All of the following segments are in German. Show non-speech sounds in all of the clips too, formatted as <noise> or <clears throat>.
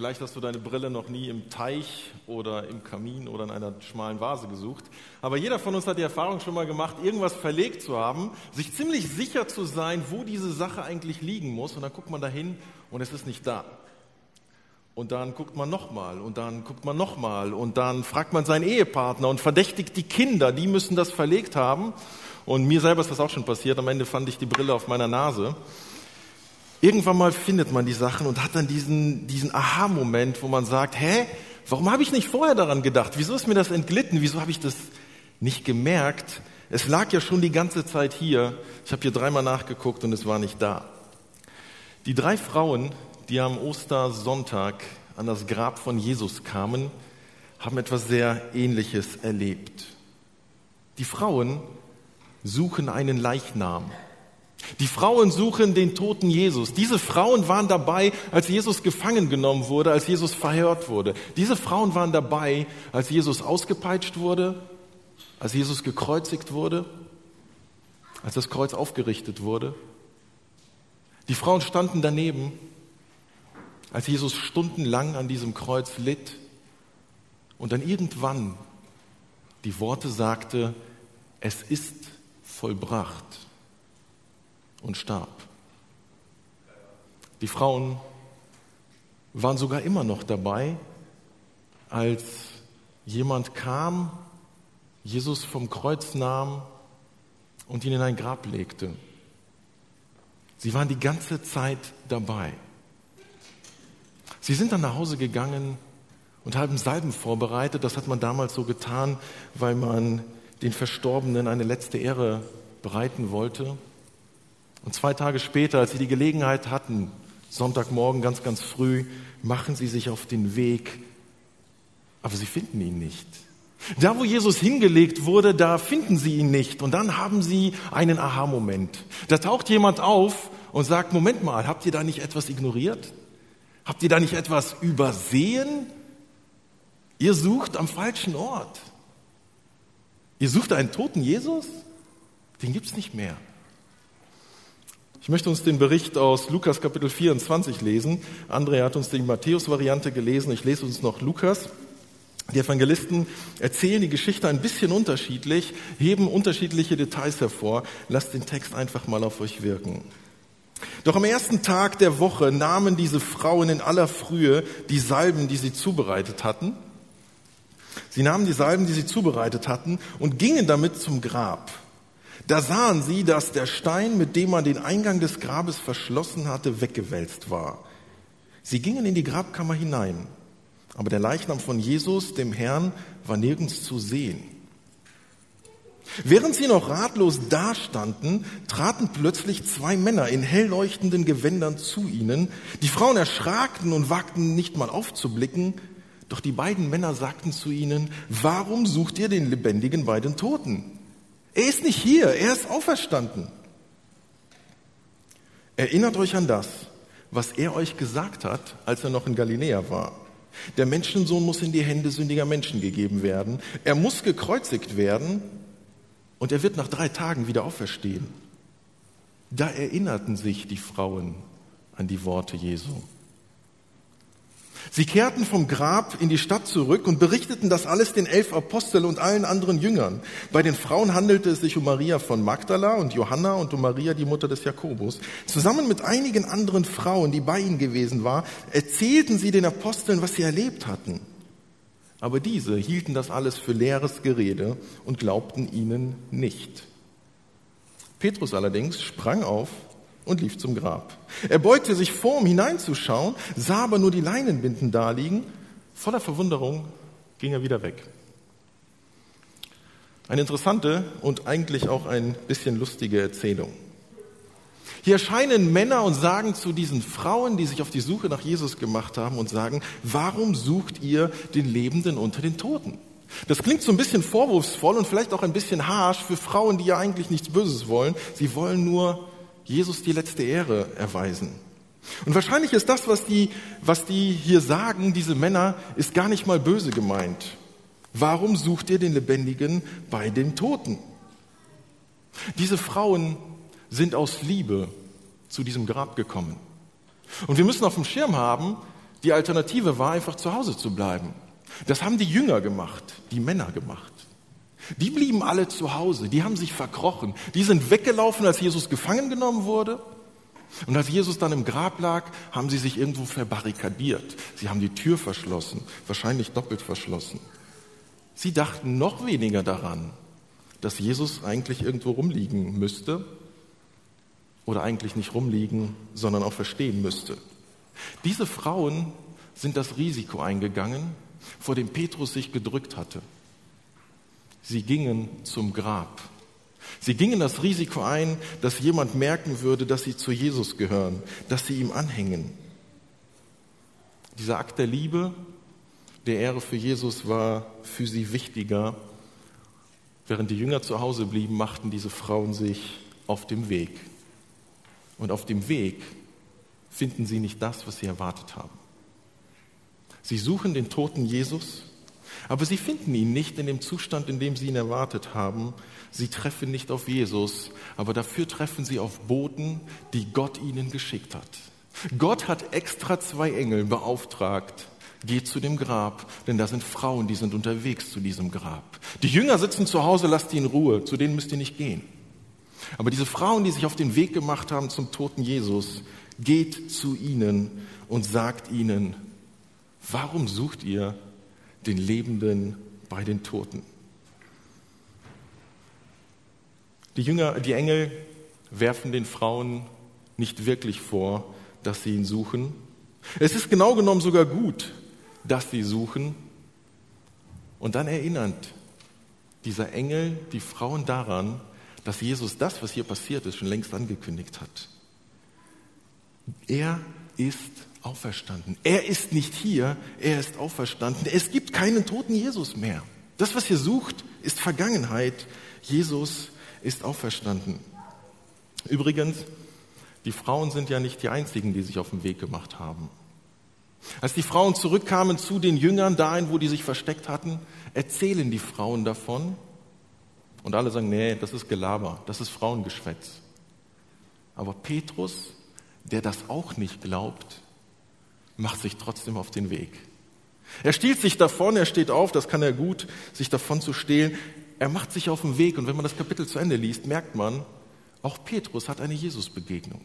Vielleicht hast du deine Brille noch nie im Teich oder im Kamin oder in einer schmalen Vase gesucht. Aber jeder von uns hat die Erfahrung schon mal gemacht, irgendwas verlegt zu haben, sich ziemlich sicher zu sein, wo diese Sache eigentlich liegen muss. Und dann guckt man dahin und es ist nicht da. Und dann guckt man nochmal und dann guckt man nochmal und dann fragt man seinen Ehepartner und verdächtigt die Kinder, die müssen das verlegt haben. Und mir selber ist das auch schon passiert. Am Ende fand ich die Brille auf meiner Nase. Irgendwann mal findet man die Sachen und hat dann diesen, diesen Aha-Moment, wo man sagt, hä, warum habe ich nicht vorher daran gedacht? Wieso ist mir das entglitten? Wieso habe ich das nicht gemerkt? Es lag ja schon die ganze Zeit hier. Ich habe hier dreimal nachgeguckt und es war nicht da. Die drei Frauen, die am Ostersonntag an das Grab von Jesus kamen, haben etwas sehr Ähnliches erlebt. Die Frauen suchen einen Leichnam. Die Frauen suchen den toten Jesus. Diese Frauen waren dabei, als Jesus gefangen genommen wurde, als Jesus verhört wurde. Diese Frauen waren dabei, als Jesus ausgepeitscht wurde, als Jesus gekreuzigt wurde, als das Kreuz aufgerichtet wurde. Die Frauen standen daneben, als Jesus stundenlang an diesem Kreuz litt und dann irgendwann die Worte sagte, es ist vollbracht und starb. Die Frauen waren sogar immer noch dabei, als jemand kam, Jesus vom Kreuz nahm und ihn in ein Grab legte. Sie waren die ganze Zeit dabei. Sie sind dann nach Hause gegangen und haben Salben vorbereitet. Das hat man damals so getan, weil man den Verstorbenen eine letzte Ehre bereiten wollte. Und zwei Tage später, als sie die Gelegenheit hatten, Sonntagmorgen ganz, ganz früh, machen sie sich auf den Weg, aber sie finden ihn nicht. Da, wo Jesus hingelegt wurde, da finden sie ihn nicht. Und dann haben sie einen Aha-Moment. Da taucht jemand auf und sagt, Moment mal, habt ihr da nicht etwas ignoriert? Habt ihr da nicht etwas übersehen? Ihr sucht am falschen Ort. Ihr sucht einen toten Jesus? Den gibt's nicht mehr. Ich möchte uns den Bericht aus Lukas Kapitel 24 lesen. André hat uns die Matthäus-Variante gelesen. Ich lese uns noch Lukas. Die Evangelisten erzählen die Geschichte ein bisschen unterschiedlich, heben unterschiedliche Details hervor. Lasst den Text einfach mal auf euch wirken. Doch am ersten Tag der Woche nahmen diese Frauen in aller Frühe die Salben, die sie zubereitet hatten. Sie nahmen die Salben, die sie zubereitet hatten, und gingen damit zum Grab. Da sahen sie, dass der Stein, mit dem man den Eingang des Grabes verschlossen hatte, weggewälzt war. Sie gingen in die Grabkammer hinein, aber der Leichnam von Jesus, dem Herrn, war nirgends zu sehen. Während sie noch ratlos dastanden, traten plötzlich zwei Männer in hell leuchtenden Gewändern zu ihnen. Die Frauen erschrakten und wagten nicht mal aufzublicken, doch die beiden Männer sagten zu ihnen, warum sucht ihr den Lebendigen bei den Toten? Er ist nicht hier, er ist auferstanden. Erinnert euch an das, was er euch gesagt hat, als er noch in Galiläa war. Der Menschensohn muss in die Hände sündiger Menschen gegeben werden. Er muss gekreuzigt werden und er wird nach drei Tagen wieder auferstehen. Da erinnerten sich die Frauen an die Worte Jesu. Sie kehrten vom Grab in die Stadt zurück und berichteten das alles den elf Aposteln und allen anderen Jüngern. Bei den Frauen handelte es sich um Maria von Magdala und Johanna und um Maria, die Mutter des Jakobus. Zusammen mit einigen anderen Frauen, die bei ihnen gewesen waren, erzählten sie den Aposteln, was sie erlebt hatten. Aber diese hielten das alles für leeres Gerede und glaubten ihnen nicht. Petrus allerdings sprang auf und lief zum Grab. Er beugte sich vor, um hineinzuschauen, sah aber nur die Leinenbinden daliegen. Voller Verwunderung ging er wieder weg. Eine interessante und eigentlich auch ein bisschen lustige Erzählung. Hier erscheinen Männer und sagen zu diesen Frauen, die sich auf die Suche nach Jesus gemacht haben und sagen, warum sucht ihr den Lebenden unter den Toten? Das klingt so ein bisschen vorwurfsvoll und vielleicht auch ein bisschen harsh für Frauen, die ja eigentlich nichts Böses wollen. Sie wollen nur Jesus die letzte Ehre erweisen. Und wahrscheinlich ist das, was die, was die hier sagen, diese Männer, ist gar nicht mal böse gemeint. Warum sucht ihr den Lebendigen bei den Toten? Diese Frauen sind aus Liebe zu diesem Grab gekommen. Und wir müssen auf dem Schirm haben, Die Alternative war einfach zu Hause zu bleiben. Das haben die Jünger gemacht, die Männer gemacht. Die blieben alle zu Hause, die haben sich verkrochen, die sind weggelaufen, als Jesus gefangen genommen wurde. Und als Jesus dann im Grab lag, haben sie sich irgendwo verbarrikadiert. Sie haben die Tür verschlossen, wahrscheinlich doppelt verschlossen. Sie dachten noch weniger daran, dass Jesus eigentlich irgendwo rumliegen müsste oder eigentlich nicht rumliegen, sondern auch verstehen müsste. Diese Frauen sind das Risiko eingegangen, vor dem Petrus sich gedrückt hatte. Sie gingen zum Grab. Sie gingen das Risiko ein, dass jemand merken würde, dass sie zu Jesus gehören, dass sie ihm anhängen. Dieser Akt der Liebe, der Ehre für Jesus war für sie wichtiger. Während die Jünger zu Hause blieben, machten diese Frauen sich auf dem Weg. Und auf dem Weg finden sie nicht das, was sie erwartet haben. Sie suchen den toten Jesus, aber sie finden ihn nicht in dem Zustand, in dem sie ihn erwartet haben. Sie treffen nicht auf Jesus, aber dafür treffen sie auf Boten, die Gott ihnen geschickt hat. Gott hat extra zwei Engel beauftragt, geht zu dem Grab, denn da sind Frauen, die sind unterwegs zu diesem Grab. Die Jünger sitzen zu Hause, lasst die in Ruhe, zu denen müsst ihr nicht gehen. Aber diese Frauen, die sich auf den Weg gemacht haben zum toten Jesus, geht zu ihnen und sagt ihnen, warum sucht ihr den Lebenden bei den Toten? Die Jünger, die Engel werfen den Frauen nicht wirklich vor, dass sie ihn suchen. Es ist genau genommen sogar gut, dass sie suchen. Und dann erinnert dieser Engel die Frauen daran, dass Jesus das, was hier passiert ist, schon längst angekündigt hat. Er ist auferstanden. Er ist nicht hier, er ist auferstanden. Es gibt keinen toten Jesus mehr. Das, was ihr sucht, ist Vergangenheit. Jesus ist auferstanden. Übrigens, die Frauen sind ja nicht die einzigen, die sich auf den Weg gemacht haben. Als die Frauen zurückkamen zu den Jüngern, dahin, wo die sich versteckt hatten, erzählen die Frauen davon. Und alle sagen, nee, das ist Gelaber, das ist Frauengeschwätz. Aber Petrus, der das auch nicht glaubt, macht sich trotzdem auf den Weg. Er stiehlt sich davon, er steht auf, das kann er gut, sich davon zu stehlen. Er macht sich auf den Weg und wenn man das Kapitel zu Ende liest, merkt man, auch Petrus hat eine Jesusbegegnung.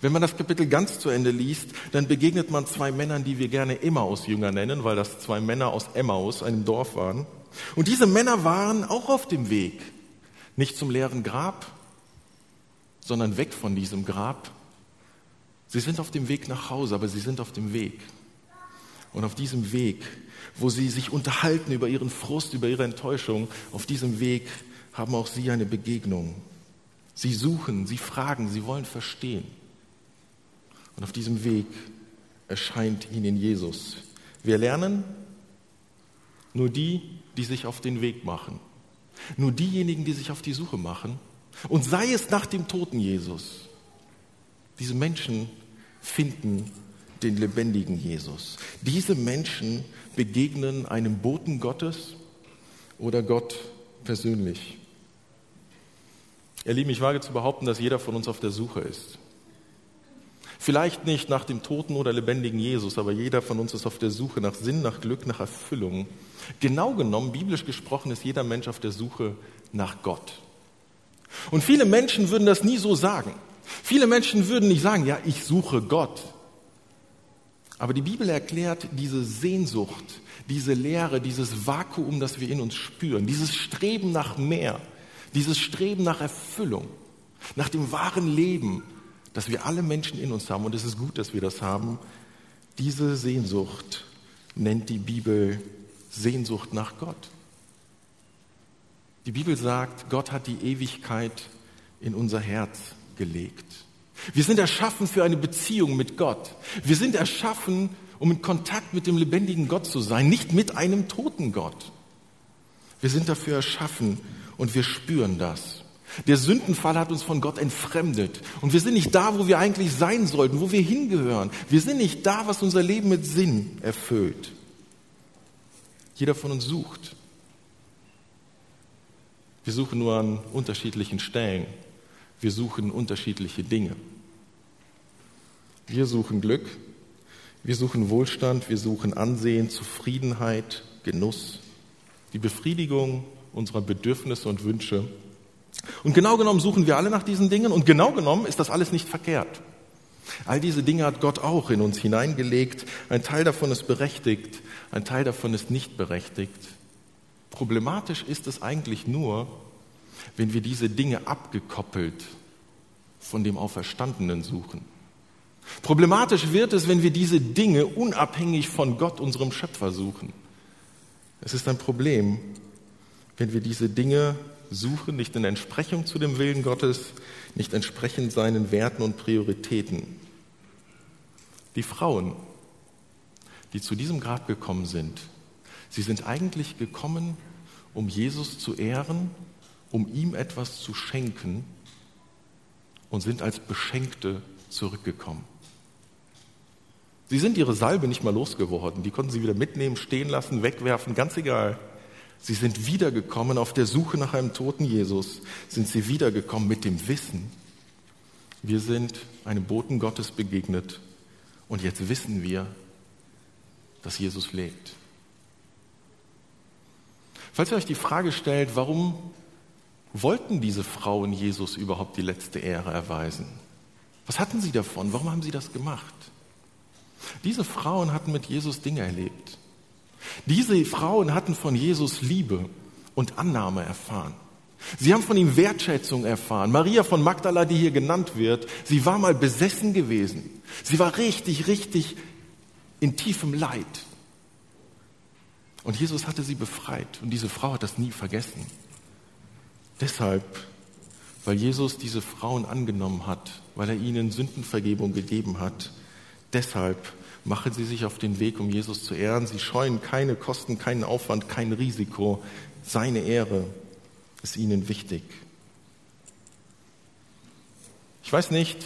Wenn man das Kapitel ganz zu Ende liest, dann begegnet man zwei Männern, die wir gerne Emmaus-Jünger nennen, weil das zwei Männer aus Emmaus, einem Dorf waren. Und diese Männer waren auch auf dem Weg, nicht zum leeren Grab, sondern weg von diesem Grab. Sie sind auf dem Weg nach Hause, aber sie sind auf dem Weg. Und auf diesem Weg, wo sie sich unterhalten über ihren Frust, über ihre Enttäuschung, auf diesem Weg haben auch sie eine Begegnung. Sie suchen, sie fragen, sie wollen verstehen. Und auf diesem Weg erscheint ihnen Jesus. Wir lernen, nur die, die sich auf den Weg machen, nur diejenigen, die sich auf die Suche machen, und sei es nach dem toten Jesus, diese Menschen finden den lebendigen Jesus. Diese Menschen begegnen einem Boten Gottes oder Gott persönlich. Ihr Lieben, ich wage zu behaupten, dass jeder von uns auf der Suche ist. Vielleicht nicht nach dem toten oder lebendigen Jesus, aber jeder von uns ist auf der Suche nach Sinn, nach Glück, nach Erfüllung. Genau genommen, biblisch gesprochen, ist jeder Mensch auf der Suche nach Gott. Und viele Menschen würden das nie so sagen. Viele Menschen würden nicht sagen, ja, ich suche Gott. Aber die Bibel erklärt diese Sehnsucht, diese Leere, dieses Vakuum, das wir in uns spüren, dieses Streben nach mehr, dieses Streben nach Erfüllung, nach dem wahren Leben, dass wir alle Menschen in uns haben, und es ist gut, dass wir das haben, diese Sehnsucht nennt die Bibel Sehnsucht nach Gott. Die Bibel sagt, Gott hat die Ewigkeit in unser Herz gelegt. Wir sind erschaffen für eine Beziehung mit Gott. Wir sind erschaffen, um in Kontakt mit dem lebendigen Gott zu sein, nicht mit einem toten Gott. Wir sind dafür erschaffen und wir spüren das. Der Sündenfall hat uns von Gott entfremdet. Und wir sind nicht da, wo wir eigentlich sein sollten, wo wir hingehören. Wir sind nicht da, was unser Leben mit Sinn erfüllt. Jeder von uns sucht. Wir suchen nur an unterschiedlichen Stellen. Wir suchen unterschiedliche Dinge. Wir suchen Glück Wir suchen Wohlstand, wir suchen Ansehen, Zufriedenheit, Genuss, die Befriedigung unserer Bedürfnisse und Wünsche. Und genau genommen suchen wir alle nach diesen Dingen und genau genommen ist das alles nicht verkehrt. All diese Dinge hat Gott auch in uns hineingelegt. Ein Teil davon ist berechtigt, ein Teil davon ist nicht berechtigt. Problematisch ist es eigentlich nur, wenn wir diese Dinge abgekoppelt von dem Auferstandenen suchen. Problematisch wird es, wenn wir diese Dinge unabhängig von Gott, unserem Schöpfer, suchen. Es ist ein Problem, wenn wir diese Dinge suchen, nicht in Entsprechung zu dem Willen Gottes, nicht entsprechend seinen Werten und Prioritäten. Die Frauen, die zu diesem Grab gekommen sind, sie sind eigentlich gekommen, um Jesus zu ehren, um ihm etwas zu schenken und sind als Beschenkte zurückgekommen. Sie sind ihre Salbe nicht mal losgeworden. Die konnten sie wieder mitnehmen, stehen lassen, wegwerfen, ganz egal. Sie sind wiedergekommen auf der Suche nach einem toten Jesus, sind sie wiedergekommen mit dem Wissen, wir sind einem Boten Gottes begegnet und jetzt wissen wir, dass Jesus lebt. Falls ihr euch die Frage stellt, warum wollten diese Frauen Jesus überhaupt die letzte Ehre erweisen? Was hatten sie davon? Warum haben sie das gemacht? Diese Frauen hatten mit Jesus Dinge erlebt. Diese Frauen hatten von Jesus Liebe und Annahme erfahren. Sie haben von ihm Wertschätzung erfahren. Maria von Magdala, die hier genannt wird, sie war mal besessen gewesen. Sie war richtig, richtig in tiefem Leid. Und Jesus hatte sie befreit und diese Frau hat das nie vergessen. Deshalb, weil Jesus diese Frauen angenommen hat, weil er ihnen Sündenvergebung gegeben hat, deshalb machen sie sich auf den Weg, um Jesus zu ehren. Sie scheuen keine Kosten, keinen Aufwand, kein Risiko. Seine Ehre ist ihnen wichtig. Ich weiß nicht,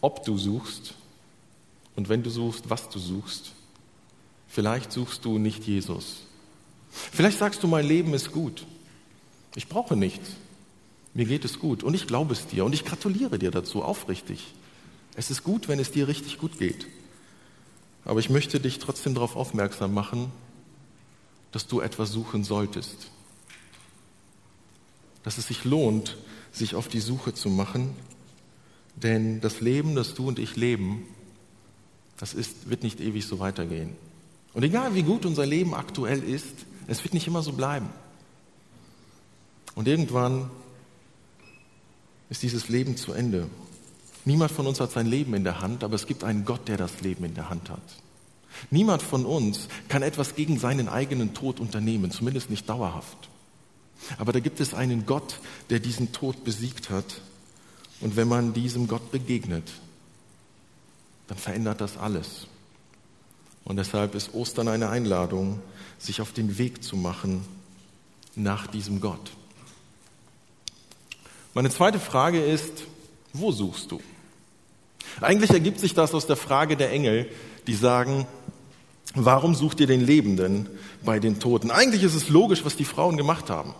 ob du suchst und wenn du suchst, was du suchst. Vielleicht suchst du nicht Jesus. Vielleicht sagst du, mein Leben ist gut. Ich brauche nichts. Mir geht es gut und ich glaube es dir und ich gratuliere dir dazu aufrichtig. Es ist gut, wenn es dir richtig gut geht. Aber ich möchte dich trotzdem darauf aufmerksam machen, dass du etwas suchen solltest. Dass es sich lohnt, sich auf die Suche zu machen, denn das Leben, das du und ich leben, das ist, wird nicht ewig so weitergehen. Und egal wie gut unser Leben aktuell ist, es wird nicht immer so bleiben. Und irgendwann ist dieses Leben zu Ende. Niemand von uns hat sein Leben in der Hand, aber es gibt einen Gott, der das Leben in der Hand hat. Niemand von uns kann etwas gegen seinen eigenen Tod unternehmen, zumindest nicht dauerhaft. Aber da gibt es einen Gott, der diesen Tod besiegt hat. Und wenn man diesem Gott begegnet, dann verändert das alles. Und deshalb ist Ostern eine Einladung, sich auf den Weg zu machen nach diesem Gott. Meine zweite Frage ist, wo suchst du? Eigentlich ergibt sich das aus der Frage der Engel, die sagen, warum sucht ihr den Lebenden bei den Toten? Eigentlich ist es logisch, was die Frauen gemacht haben.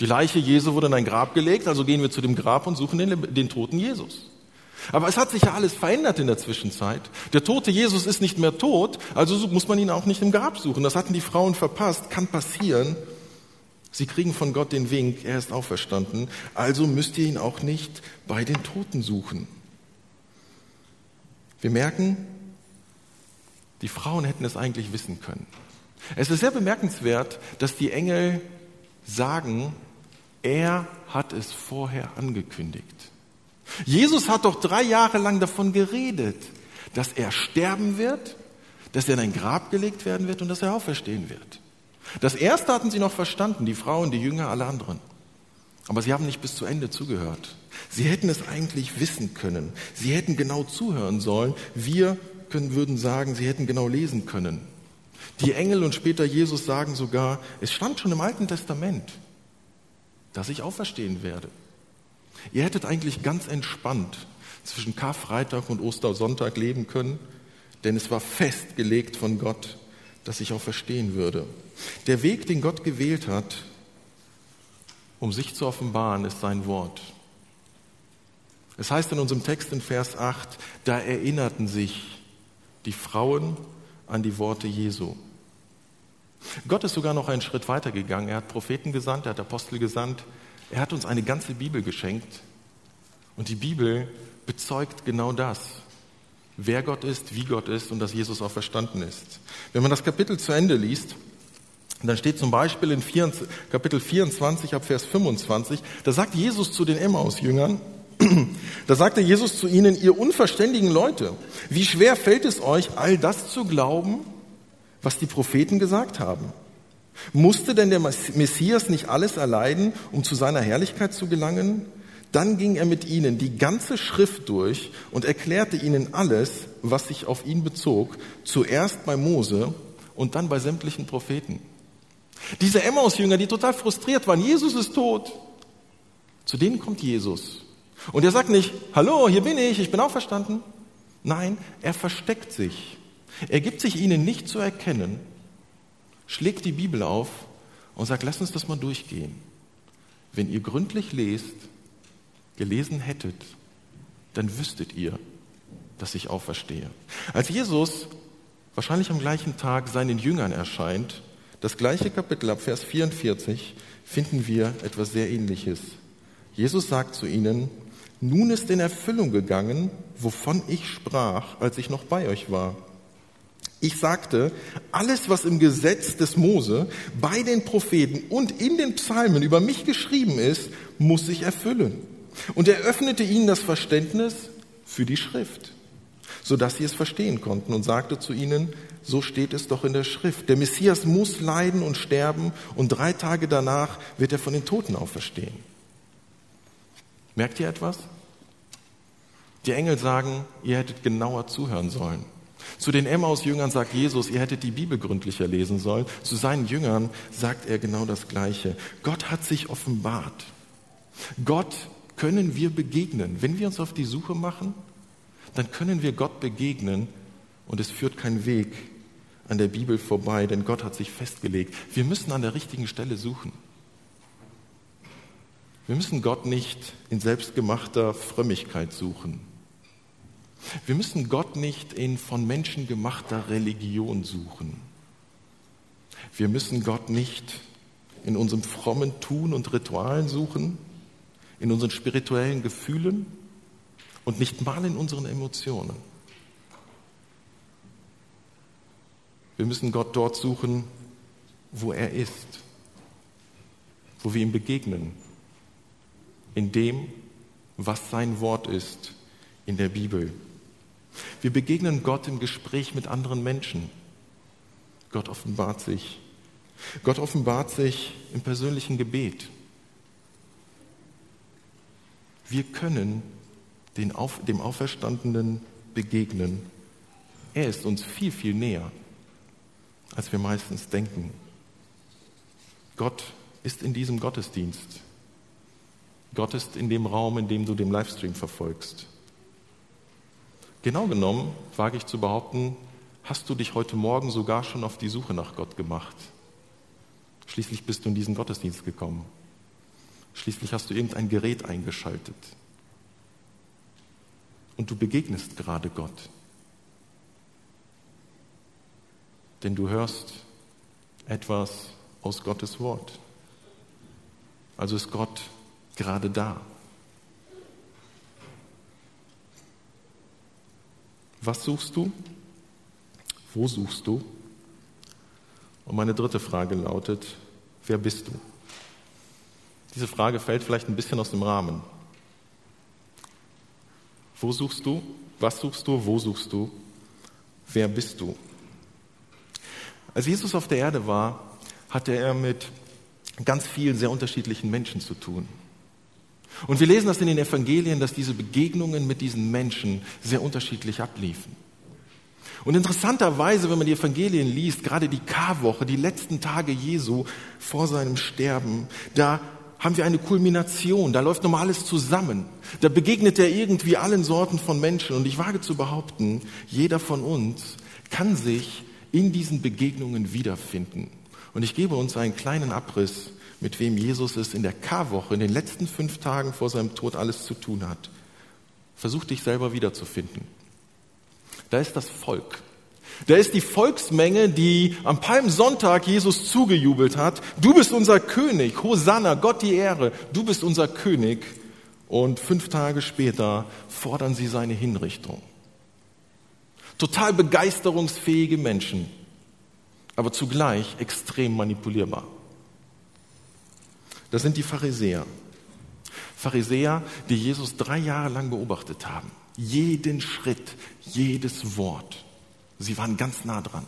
Die Leiche Jesu wurde in ein Grab gelegt, also gehen wir zu dem Grab und suchen den, den toten Jesus. Aber es hat sich ja alles verändert in der Zwischenzeit. Der tote Jesus ist nicht mehr tot, also muss man ihn auch nicht im Grab suchen. Das hatten die Frauen verpasst, kann passieren. Sie kriegen von Gott den Wink, er ist auferstanden, also müsst ihr ihn auch nicht bei den Toten suchen. Wir merken, die Frauen hätten es eigentlich wissen können. Es ist sehr bemerkenswert, dass die Engel sagen, er hat es vorher angekündigt. Jesus hat doch drei Jahre lang davon geredet, dass er sterben wird, dass er in ein Grab gelegt werden wird und dass er auferstehen wird. Das erste hatten sie noch verstanden, die Frauen, die Jünger, alle anderen. Aber sie haben nicht bis zu Ende zugehört. Sie hätten es eigentlich wissen können. Sie hätten genau zuhören sollen. Wir können, würden sagen, sie hätten genau lesen können. Die Engel und später Jesus sagen sogar, es stand schon im Alten Testament, dass ich auferstehen werde. Ihr hättet eigentlich ganz entspannt zwischen Karfreitag und Ostersonntag leben können, denn es war festgelegt von Gott, dass ich auferstehen würde. Der Weg, den Gott gewählt hat, um sich zu offenbaren, ist sein Wort. Es heißt in unserem Text in Vers 8, da erinnerten sich die Frauen an die Worte Jesu. Gott ist sogar noch einen Schritt weiter gegangen. Er hat Propheten gesandt, er hat Apostel gesandt. Er hat uns eine ganze Bibel geschenkt. Und die Bibel bezeugt genau das. Wer Gott ist, wie Gott ist und dass Jesus auch verstanden ist. Wenn man das Kapitel zu Ende liest, dann steht zum Beispiel in Kapitel 24 ab Vers 25, da sagt Jesus zu den Emmaus-Jüngern, <clears throat> da sagte Jesus zu ihnen, ihr unverständigen Leute, wie schwer fällt es euch, all das zu glauben, was die Propheten gesagt haben? Musste denn der Messias nicht alles erleiden, um zu seiner Herrlichkeit zu gelangen? Dann ging er mit ihnen die ganze Schrift durch und erklärte ihnen alles, was sich auf ihn bezog, zuerst bei Mose und dann bei sämtlichen Propheten. Diese Emmaus-Jünger, die total frustriert waren, Jesus ist tot, zu denen kommt Jesus. Und er sagt nicht, hallo, hier bin ich, ich bin auferstanden. Nein, er versteckt sich. Er gibt sich ihnen nicht zu erkennen, schlägt die Bibel auf und sagt, lass uns das mal durchgehen. Wenn ihr gründlich lest, gelesen hättet, dann wüsstet ihr, dass ich auferstehe. Als Jesus wahrscheinlich am gleichen Tag seinen Jüngern erscheint, das gleiche Kapitel ab Vers 44, finden wir etwas sehr Ähnliches. Jesus sagt zu ihnen, nun ist in Erfüllung gegangen, wovon ich sprach, als ich noch bei euch war. Ich sagte, alles, was im Gesetz des Mose, bei den Propheten und in den Psalmen über mich geschrieben ist, muss sich erfüllen. Und er öffnete ihnen das Verständnis für die Schrift, sodass sie es verstehen konnten und sagte zu ihnen, so steht es doch in der Schrift. Der Messias muss leiden und sterben und drei Tage danach wird er von den Toten auferstehen. Merkt ihr etwas? Die Engel sagen, ihr hättet genauer zuhören sollen. Zu den Emmaus-Jüngern sagt Jesus, ihr hättet die Bibel gründlicher lesen sollen. Zu seinen Jüngern sagt er genau das Gleiche. Gott hat sich offenbart. Gott können wir begegnen. Wenn wir uns auf die Suche machen, dann können wir Gott begegnen und es führt kein Weg an der Bibel vorbei, denn Gott hat sich festgelegt. Wir müssen an der richtigen Stelle suchen. Wir müssen Gott nicht in selbstgemachter Frömmigkeit suchen. Wir müssen Gott nicht in von Menschen gemachter Religion suchen. Wir müssen Gott nicht in unserem frommen Tun und Ritualen suchen, in unseren spirituellen Gefühlen und nicht mal in unseren Emotionen. Wir müssen Gott dort suchen, wo er ist, wo wir ihm begegnen, in dem, was sein Wort ist in der Bibel. Wir begegnen Gott im Gespräch mit anderen Menschen. Gott offenbart sich. Gott offenbart sich im persönlichen Gebet. Wir können Auf, dem Auferstandenen begegnen. Er ist uns viel, viel näher, als wir meistens denken. Gott ist in diesem Gottesdienst. Gott ist in dem Raum, in dem du den Livestream verfolgst. Genau genommen, wage ich zu behaupten, hast du dich heute Morgen sogar schon auf die Suche nach Gott gemacht. Schließlich bist du in diesen Gottesdienst gekommen. Schließlich hast du irgendein Gerät eingeschaltet. Und du begegnest gerade Gott. Denn du hörst etwas aus Gottes Wort. Also ist Gott gerade da. Was suchst du? Wo suchst du? Und meine dritte Frage lautet, wer bist du? Diese Frage fällt vielleicht ein bisschen aus dem Rahmen. Wo suchst du? Was suchst du? Wo suchst du? Wer bist du? Als Jesus auf der Erde war, hatte er mit ganz vielen sehr unterschiedlichen Menschen zu tun. Und wir lesen das in den Evangelien, dass diese Begegnungen mit diesen Menschen sehr unterschiedlich abliefen. Und interessanterweise, wenn man die Evangelien liest, gerade die Karwoche, die letzten Tage Jesu vor seinem Sterben, da haben wir eine Kulmination, da läuft nochmal alles zusammen. Da begegnet er irgendwie allen Sorten von Menschen. Und ich wage zu behaupten, jeder von uns kann sich in diesen Begegnungen wiederfinden. Und ich gebe uns einen kleinen Abriss mit wem Jesus es in der Karwoche, in den letzten fünf Tagen vor seinem Tod alles zu tun hat. Versuch dich selber wiederzufinden. Da ist das Volk, Da ist die Volksmenge, die am Palmsonntag Jesus zugejubelt hat. Du bist unser König. Hosanna, Gott die Ehre. Du bist unser König. Und fünf Tage später fordern sie seine Hinrichtung. Total begeisterungsfähige Menschen, aber zugleich extrem manipulierbar. Das sind die Pharisäer. Pharisäer, die Jesus drei Jahre lang beobachtet haben. Jeden Schritt, jedes Wort. Sie waren ganz nah dran.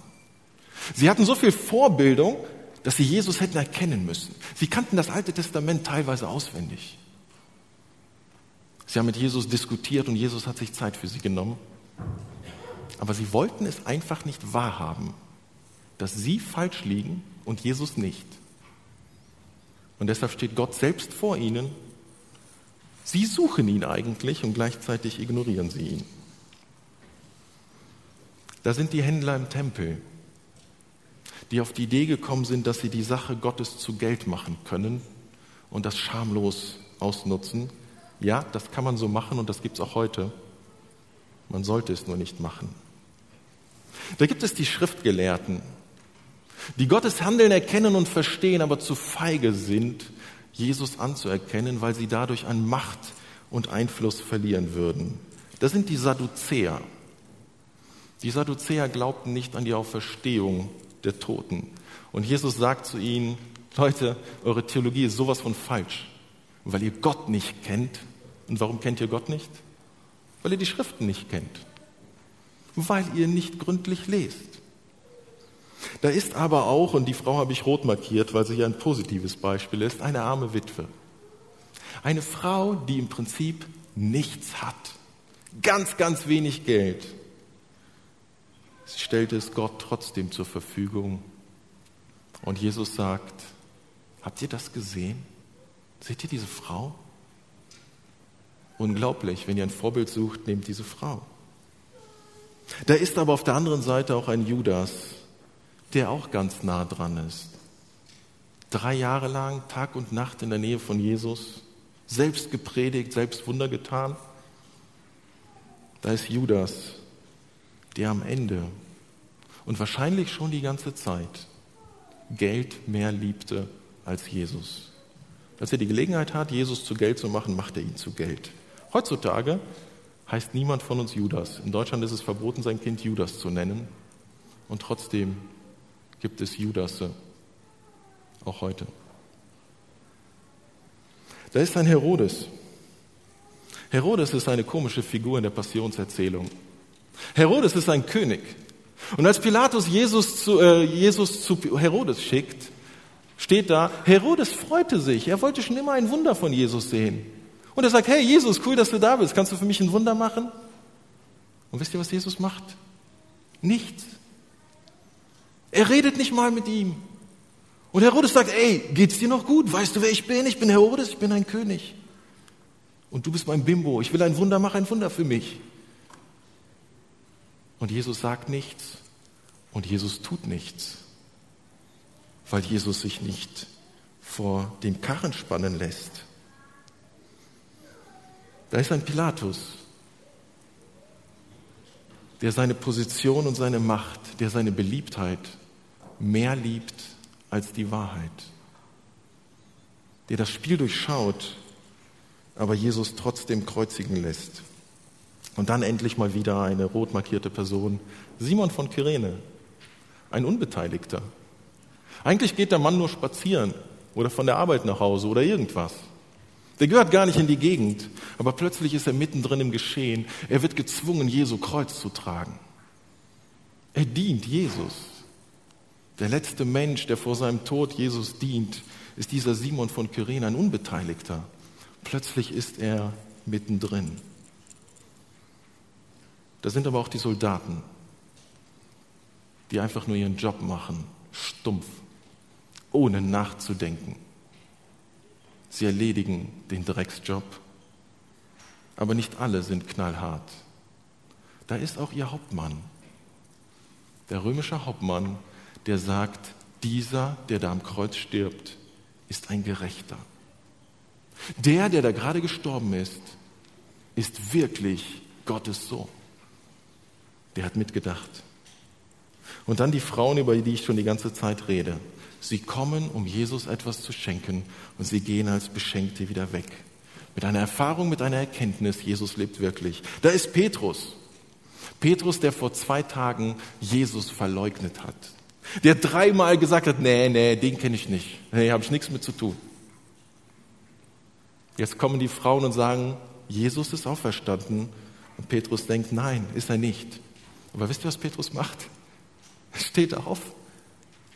Sie hatten so viel Vorbildung, dass sie Jesus hätten erkennen müssen. Sie kannten das Alte Testament teilweise auswendig. Sie haben mit Jesus diskutiert und Jesus hat sich Zeit für sie genommen. Aber sie wollten es einfach nicht wahrhaben, dass sie falsch liegen und Jesus nicht. Und deshalb steht Gott selbst vor ihnen. Sie suchen ihn eigentlich und gleichzeitig ignorieren sie ihn. Da sind die Händler im Tempel, die auf die Idee gekommen sind, dass sie die Sache Gottes zu Geld machen können und das schamlos ausnutzen. Ja, das kann man so machen und das gibt es auch heute. Man sollte es nur nicht machen. Da gibt es die Schriftgelehrten, die Gottes Handeln erkennen und verstehen, aber zu feige sind, Jesus anzuerkennen, weil sie dadurch an Macht und Einfluss verlieren würden. Das sind die Sadduzäer. Die Sadduzäer glaubten nicht an die Auferstehung der Toten. Und Jesus sagt zu ihnen, Leute, eure Theologie ist sowas von falsch, weil ihr Gott nicht kennt. Und warum kennt ihr Gott nicht? Weil ihr die Schriften nicht kennt. Weil ihr nicht gründlich lest. Da ist aber auch, und die Frau habe ich rot markiert, weil sie ja ein positives Beispiel ist, eine arme Witwe. Eine Frau, die im Prinzip nichts hat. Ganz, ganz wenig Geld. Sie stellte es Gott trotzdem zur Verfügung. Und Jesus sagt, habt ihr das gesehen? Seht ihr diese Frau? Unglaublich, wenn ihr ein Vorbild sucht, nehmt diese Frau. Da ist aber auf der anderen Seite auch ein Judas, der auch ganz nah dran ist. Drei Jahre lang, Tag und Nacht in der Nähe von Jesus, selbst gepredigt, selbst Wunder getan. Da ist Judas, der am Ende und wahrscheinlich schon die ganze Zeit Geld mehr liebte als Jesus. Als er die Gelegenheit hat, Jesus zu Geld zu machen, macht er ihn zu Geld. Heutzutage heißt niemand von uns Judas. In Deutschland ist es verboten, sein Kind Judas zu nennen. Und trotzdem gibt es Judasse, auch heute. Da ist ein Herodes. Herodes ist eine komische Figur in der Passionserzählung. Herodes ist ein König. Und als Pilatus Jesus zu, äh, Jesus zu Herodes schickt, steht da, Herodes freute sich. Er wollte schon immer ein Wunder von Jesus sehen. Und er sagt, hey Jesus, cool, dass du da bist. Kannst du für mich ein Wunder machen? Und wisst ihr, was Jesus macht? Nichts. Er redet nicht mal mit ihm. Und Herodes sagt, ey, geht's dir noch gut? Weißt du, wer ich bin? Ich bin Herodes, ich bin ein König. Und du bist mein Bimbo. Ich will ein Wunder, mach ein Wunder für mich. Und Jesus sagt nichts und Jesus tut nichts, weil Jesus sich nicht vor den Karren spannen lässt. Da ist ein Pilatus, der seine Position und seine Macht, der seine Beliebtheit mehr liebt als die Wahrheit, der das Spiel durchschaut, aber Jesus trotzdem kreuzigen lässt. Und dann endlich mal wieder eine rot markierte Person, Simon von Kyrene, ein Unbeteiligter. Eigentlich geht der Mann nur spazieren oder von der Arbeit nach Hause oder irgendwas. Der gehört gar nicht in die Gegend, aber plötzlich ist er mittendrin im Geschehen. Er wird gezwungen, Jesu Kreuz zu tragen. Er dient Jesus. Der letzte Mensch, der vor seinem Tod Jesus dient, ist dieser Simon von Kyrene, ein Unbeteiligter. Plötzlich ist er mittendrin. Da sind aber auch die Soldaten, die einfach nur ihren Job machen, stumpf, ohne nachzudenken. Sie erledigen den Drecksjob, aber nicht alle sind knallhart. Da ist auch ihr Hauptmann, der römische Hauptmann, der sagt, dieser, der da am Kreuz stirbt, ist ein Gerechter. Der, der da gerade gestorben ist, ist wirklich Gottes Sohn. Der hat mitgedacht. Und dann die Frauen, über die ich schon die ganze Zeit rede. Sie kommen, um Jesus etwas zu schenken und sie gehen als Beschenkte wieder weg. Mit einer Erfahrung, mit einer Erkenntnis, Jesus lebt wirklich. Da ist Petrus. Petrus, der vor zwei Tagen Jesus verleugnet hat. Der dreimal gesagt hat, nee, nee, den kenne ich nicht. Nee, habe ich nichts mit zu tun. Jetzt kommen die Frauen und sagen, Jesus ist auferstanden. Und Petrus denkt, nein, ist er nicht. Aber wisst ihr, was Petrus macht? Er steht auf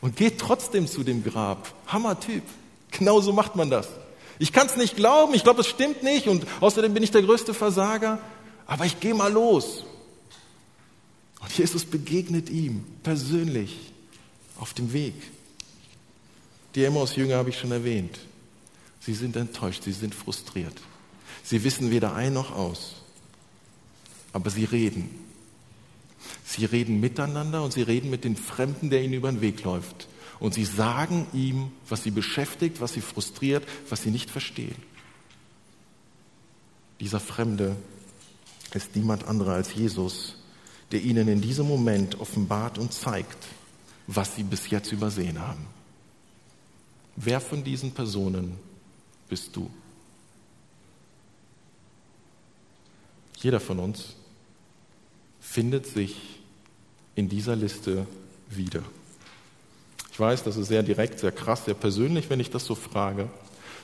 und geht trotzdem zu dem Grab. Hammertyp. Genauso macht man das. Ich kann es nicht glauben, ich glaube, es stimmt nicht und außerdem bin ich der größte Versager, aber ich gehe mal los. Und Jesus begegnet ihm persönlich auf dem Weg. Die Emmaus-Jünger habe ich schon erwähnt. Sie sind enttäuscht, sie sind frustriert. Sie wissen weder ein noch aus. Aber sie reden. Sie reden miteinander und sie reden mit den Fremden, der ihnen über den Weg läuft. Und sie sagen ihm, was sie beschäftigt, was sie frustriert, was sie nicht verstehen. Dieser Fremde ist niemand anderer als Jesus, der ihnen in diesem Moment offenbart und zeigt, was sie bis jetzt übersehen haben. Wer von diesen Personen bist du? Jeder von uns findet sich in dieser Liste wieder. Ich weiß, das ist sehr direkt, sehr krass, sehr persönlich, wenn ich das so frage.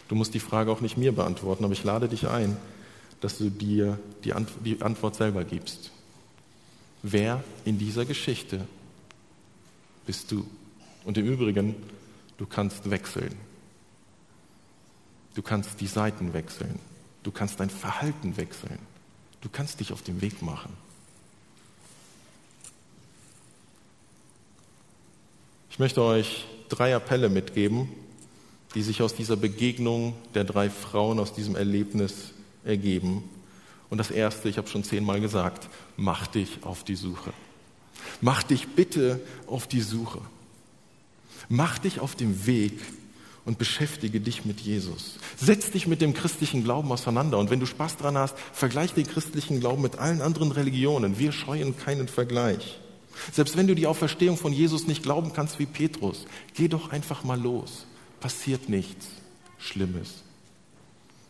Du musst die Frage auch nicht mir beantworten, aber ich lade dich ein, dass du dir die, Antwort selber gibst. Wer in dieser Geschichte bist du? Und im Übrigen, du kannst wechseln. Du kannst die Seiten wechseln. Du kannst dein Verhalten wechseln. Du kannst dich auf den Weg machen. Ich möchte euch drei Appelle mitgeben, die sich aus dieser Begegnung der drei Frauen, aus diesem Erlebnis ergeben. Und das erste, ich habe schon zehnmal gesagt, mach dich auf die Suche. Mach dich bitte auf die Suche. Mach dich auf den Weg und beschäftige dich mit Jesus. Setz dich mit dem christlichen Glauben auseinander. Und wenn du Spaß dran hast, vergleich den christlichen Glauben mit allen anderen Religionen. Wir scheuen keinen Vergleich. Selbst wenn du die Auferstehung von Jesus nicht glauben kannst wie Petrus, geh doch einfach mal los. Passiert nichts Schlimmes.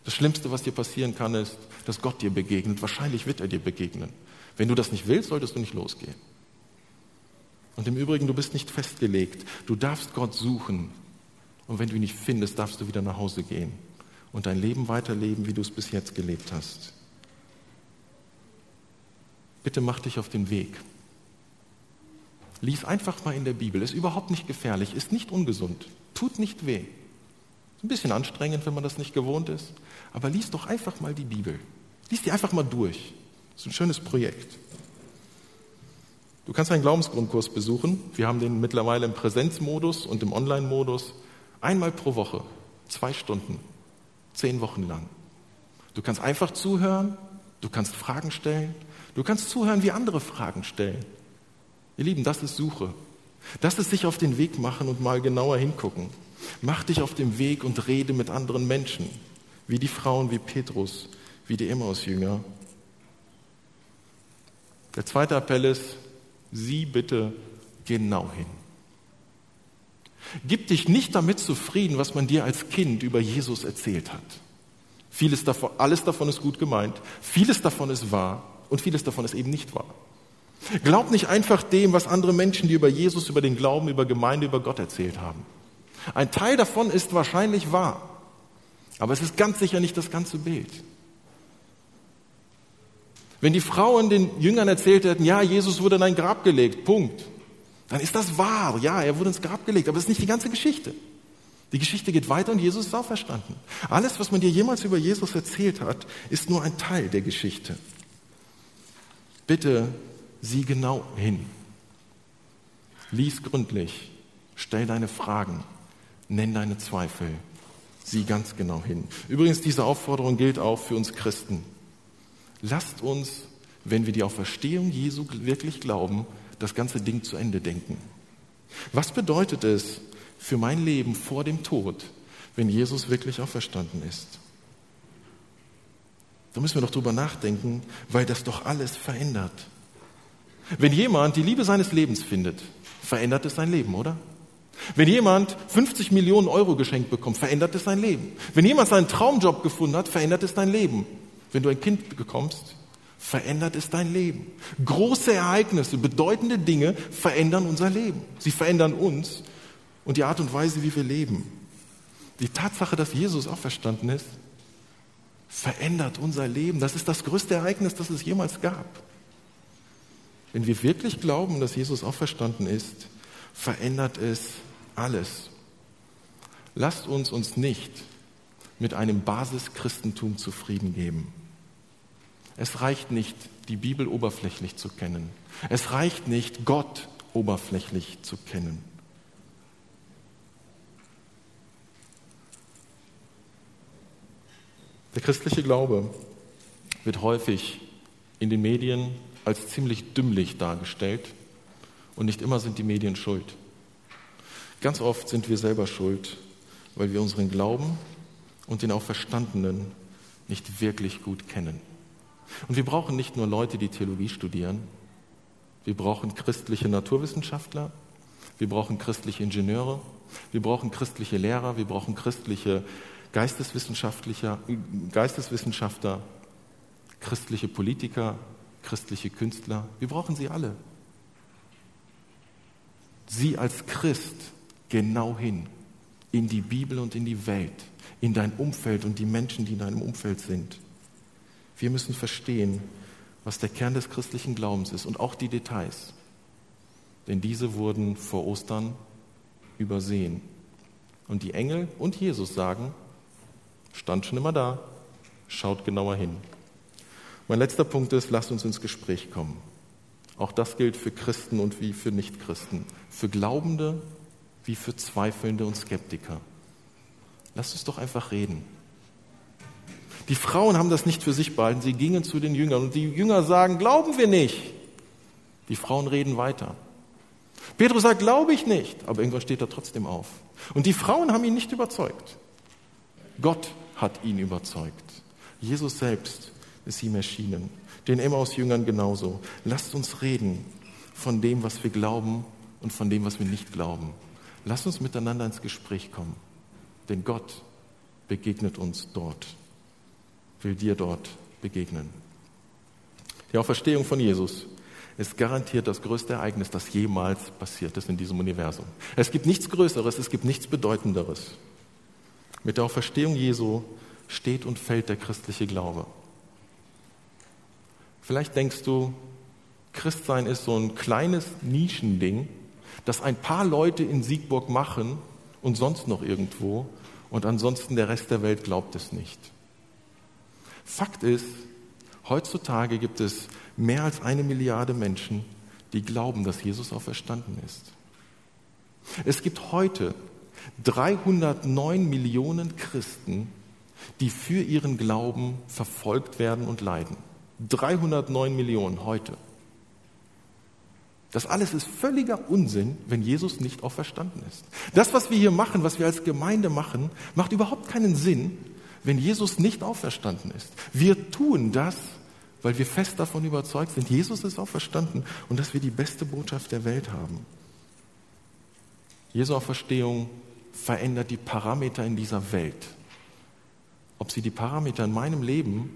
Das Schlimmste, was dir passieren kann, ist, dass Gott dir begegnet. Wahrscheinlich wird er dir begegnen. Wenn du das nicht willst, solltest du nicht losgehen. Und im Übrigen, du bist nicht festgelegt. Du darfst Gott suchen. Und wenn du ihn nicht findest, darfst du wieder nach Hause gehen und dein Leben weiterleben, wie du es bis jetzt gelebt hast. Bitte mach dich auf den Weg. Lies einfach mal in der Bibel. Ist überhaupt nicht gefährlich, ist nicht ungesund, tut nicht weh. Ist ein bisschen anstrengend, wenn man das nicht gewohnt ist. Aber lies doch einfach mal die Bibel. Lies die einfach mal durch. Ist ein schönes Projekt. Du kannst einen Glaubensgrundkurs besuchen. Wir haben den mittlerweile im Präsenzmodus und im Online-Modus. Einmal pro Woche, zwei Stunden, zehn Wochen lang. Du kannst einfach zuhören, du kannst Fragen stellen, du kannst zuhören, wie andere Fragen stellen. Ihr Lieben, das ist Suche. Das ist sich auf den Weg machen und mal genauer hingucken. Mach dich auf den Weg und rede mit anderen Menschen, wie die Frauen, wie Petrus, wie die Emmaus-Jünger. Der zweite Appell ist, sieh bitte genau hin. Gib dich nicht damit zufrieden, was man dir als Kind über Jesus erzählt hat. Vieles davon, alles davon ist gut gemeint, vieles davon ist wahr und vieles davon ist eben nicht wahr. Glaub nicht einfach dem, was andere Menschen dir über Jesus, über den Glauben, über Gemeinde, über Gott erzählt haben. Ein Teil davon ist wahrscheinlich wahr, aber es ist ganz sicher nicht das ganze Bild. Wenn die Frauen den Jüngern erzählt hätten, ja, Jesus wurde in ein Grab gelegt, Punkt, dann ist das wahr. Ja, er wurde ins Grab gelegt, aber es ist nicht die ganze Geschichte. Die Geschichte geht weiter und Jesus ist auferstanden. Alles, was man dir jemals über Jesus erzählt hat, ist nur ein Teil der Geschichte. Bitte sieh genau hin. Lies gründlich, stell deine Fragen, nenn deine Zweifel, sieh ganz genau hin. Übrigens, diese Aufforderung gilt auch für uns Christen. Lasst uns, wenn wir die Auferstehung Jesu wirklich glauben, das ganze Ding zu Ende denken. Was bedeutet es für mein Leben vor dem Tod, wenn Jesus wirklich auferstanden ist? Da müssen wir doch drüber nachdenken, weil das doch alles verändert. Wenn jemand die Liebe seines Lebens findet, verändert es sein Leben, oder? Wenn jemand 50 Millionen Euro geschenkt bekommt, verändert es sein Leben. Wenn jemand seinen Traumjob gefunden hat, verändert es dein Leben. Wenn du ein Kind bekommst, verändert es dein Leben. Große Ereignisse, bedeutende Dinge verändern unser Leben. Sie verändern uns und die Art und Weise, wie wir leben. Die Tatsache, dass Jesus auferstanden ist, verändert unser Leben. Das ist das größte Ereignis, das es jemals gab. Wenn wir wirklich glauben, dass Jesus auferstanden ist, verändert es alles. Lasst uns uns nicht mit einem Basischristentum zufrieden geben. Es reicht nicht, die Bibel oberflächlich zu kennen. Es reicht nicht, Gott oberflächlich zu kennen. Der christliche Glaube wird häufig in den Medien als ziemlich dümmlich dargestellt. Und nicht immer sind die Medien schuld. Ganz oft sind wir selber schuld, weil wir unseren Glauben und den Auferstandenen nicht wirklich gut kennen. Und wir brauchen nicht nur Leute, die Theologie studieren, wir brauchen christliche Naturwissenschaftler, wir brauchen christliche Ingenieure, wir brauchen christliche Lehrer, wir brauchen christliche Geisteswissenschaftler, Geisteswissenschaftler, christliche Politiker, christliche Künstler. Wir brauchen sie alle. Sieh als Christ genau hin in die Bibel und in die Welt, in dein Umfeld und die Menschen, die in deinem Umfeld sind. Wir müssen verstehen, was der Kern des christlichen Glaubens ist und auch die Details. Denn diese wurden vor Ostern übersehen. Und die Engel und Jesus sagen, stand schon immer da, schaut genauer hin. Mein letzter Punkt ist, lasst uns ins Gespräch kommen. Auch das gilt für Christen und wie für Nichtchristen, für Glaubende wie für Zweifelnde und Skeptiker. Lasst uns doch einfach reden. Die Frauen haben das nicht für sich behalten, sie gingen zu den Jüngern und die Jünger sagen, glauben wir nicht. Die Frauen reden weiter. Petrus sagt, glaube ich nicht, aber irgendwann steht er trotzdem auf. Und die Frauen haben ihn nicht überzeugt. Gott hat ihn überzeugt. Jesus selbst ist ihm erschienen. Den Emmaus-Jüngern genauso. Lasst uns reden von dem, was wir glauben und von dem, was wir nicht glauben. Lasst uns miteinander ins Gespräch kommen. Denn Gott begegnet uns dort, will dir dort begegnen. Die Auferstehung von Jesus ist garantiert das größte Ereignis, das jemals passiert ist in diesem Universum. Es gibt nichts Größeres, es gibt nichts Bedeutenderes. Mit der Auferstehung Jesu steht und fällt der christliche Glaube. Vielleicht denkst du, Christsein ist so ein kleines Nischending, das ein paar Leute in Siegburg machen und sonst noch irgendwo und ansonsten der Rest der Welt glaubt es nicht. Fakt ist, heutzutage gibt es mehr als eine Milliarde Menschen, die glauben, dass Jesus auferstanden ist. Es gibt heute 309 Millionen Christen, die für ihren Glauben verfolgt werden und leiden. 309 Millionen heute. Das alles ist völliger Unsinn, wenn Jesus nicht auferstanden ist. Das, was wir hier machen, was wir als Gemeinde machen, macht überhaupt keinen Sinn, wenn Jesus nicht auferstanden ist. Wir tun das, weil wir fest davon überzeugt sind, Jesus ist auferstanden und dass wir die beste Botschaft der Welt haben. Jesu Auferstehung verändert die Parameter in dieser Welt. Ob sie die Parameter in meinem Leben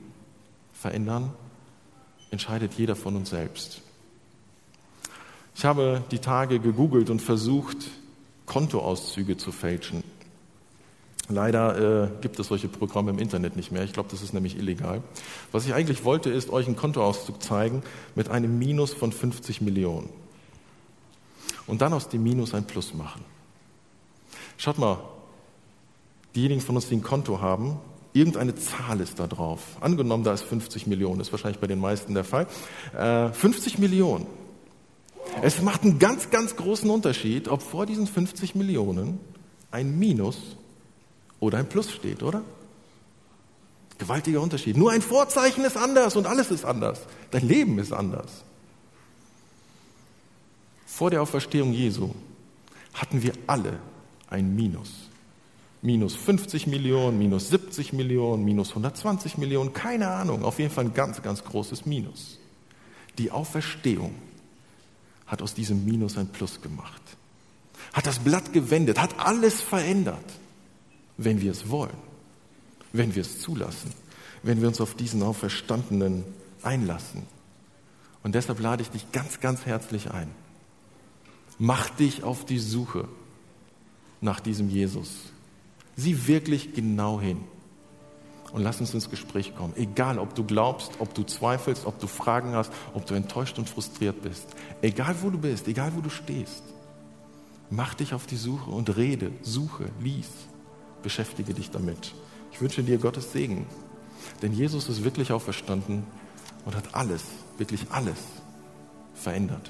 verändern, entscheidet jeder von uns selbst. Ich habe die Tage gegoogelt und versucht, Kontoauszüge zu fälschen. Leider äh, gibt es solche Programme im Internet nicht mehr. Ich glaube, das ist nämlich illegal. Was ich eigentlich wollte, ist euch einen Kontoauszug zeigen mit einem Minus von 50 Millionen. Und dann aus dem Minus ein Plus machen. Schaut mal, diejenigen von uns, die ein Konto haben, irgendeine Zahl ist da drauf. Angenommen, da ist 50 Millionen, ist wahrscheinlich bei den meisten der Fall. Äh, 50 Millionen. Es macht einen ganz, ganz großen Unterschied, ob vor diesen 50 Millionen ein Minus oder ein Plus steht, oder? Gewaltiger Unterschied. Nur ein Vorzeichen ist anders und alles ist anders. Dein Leben ist anders. Vor der Auferstehung Jesu hatten wir alle ein Minus. Minus 50 Millionen, minus 70 Millionen, minus 120 Millionen, keine Ahnung. Auf jeden Fall ein ganz, ganz großes Minus. Die Auferstehung hat aus diesem Minus ein Plus gemacht. Hat das Blatt gewendet, hat alles verändert, wenn wir es wollen, wenn wir es zulassen, wenn wir uns auf diesen Auferstandenen einlassen. Und deshalb lade ich dich ganz, ganz herzlich ein. Mach dich auf die Suche nach diesem Jesus. Sieh wirklich genau hin und lass uns ins Gespräch kommen. Egal, ob du glaubst, ob du zweifelst, ob du Fragen hast, ob du enttäuscht und frustriert bist. Egal, wo du bist, egal, wo du stehst. Mach dich auf die Suche und rede, suche, lies, beschäftige dich damit. Ich wünsche dir Gottes Segen. Denn Jesus ist wirklich auferstanden und hat alles, wirklich alles verändert.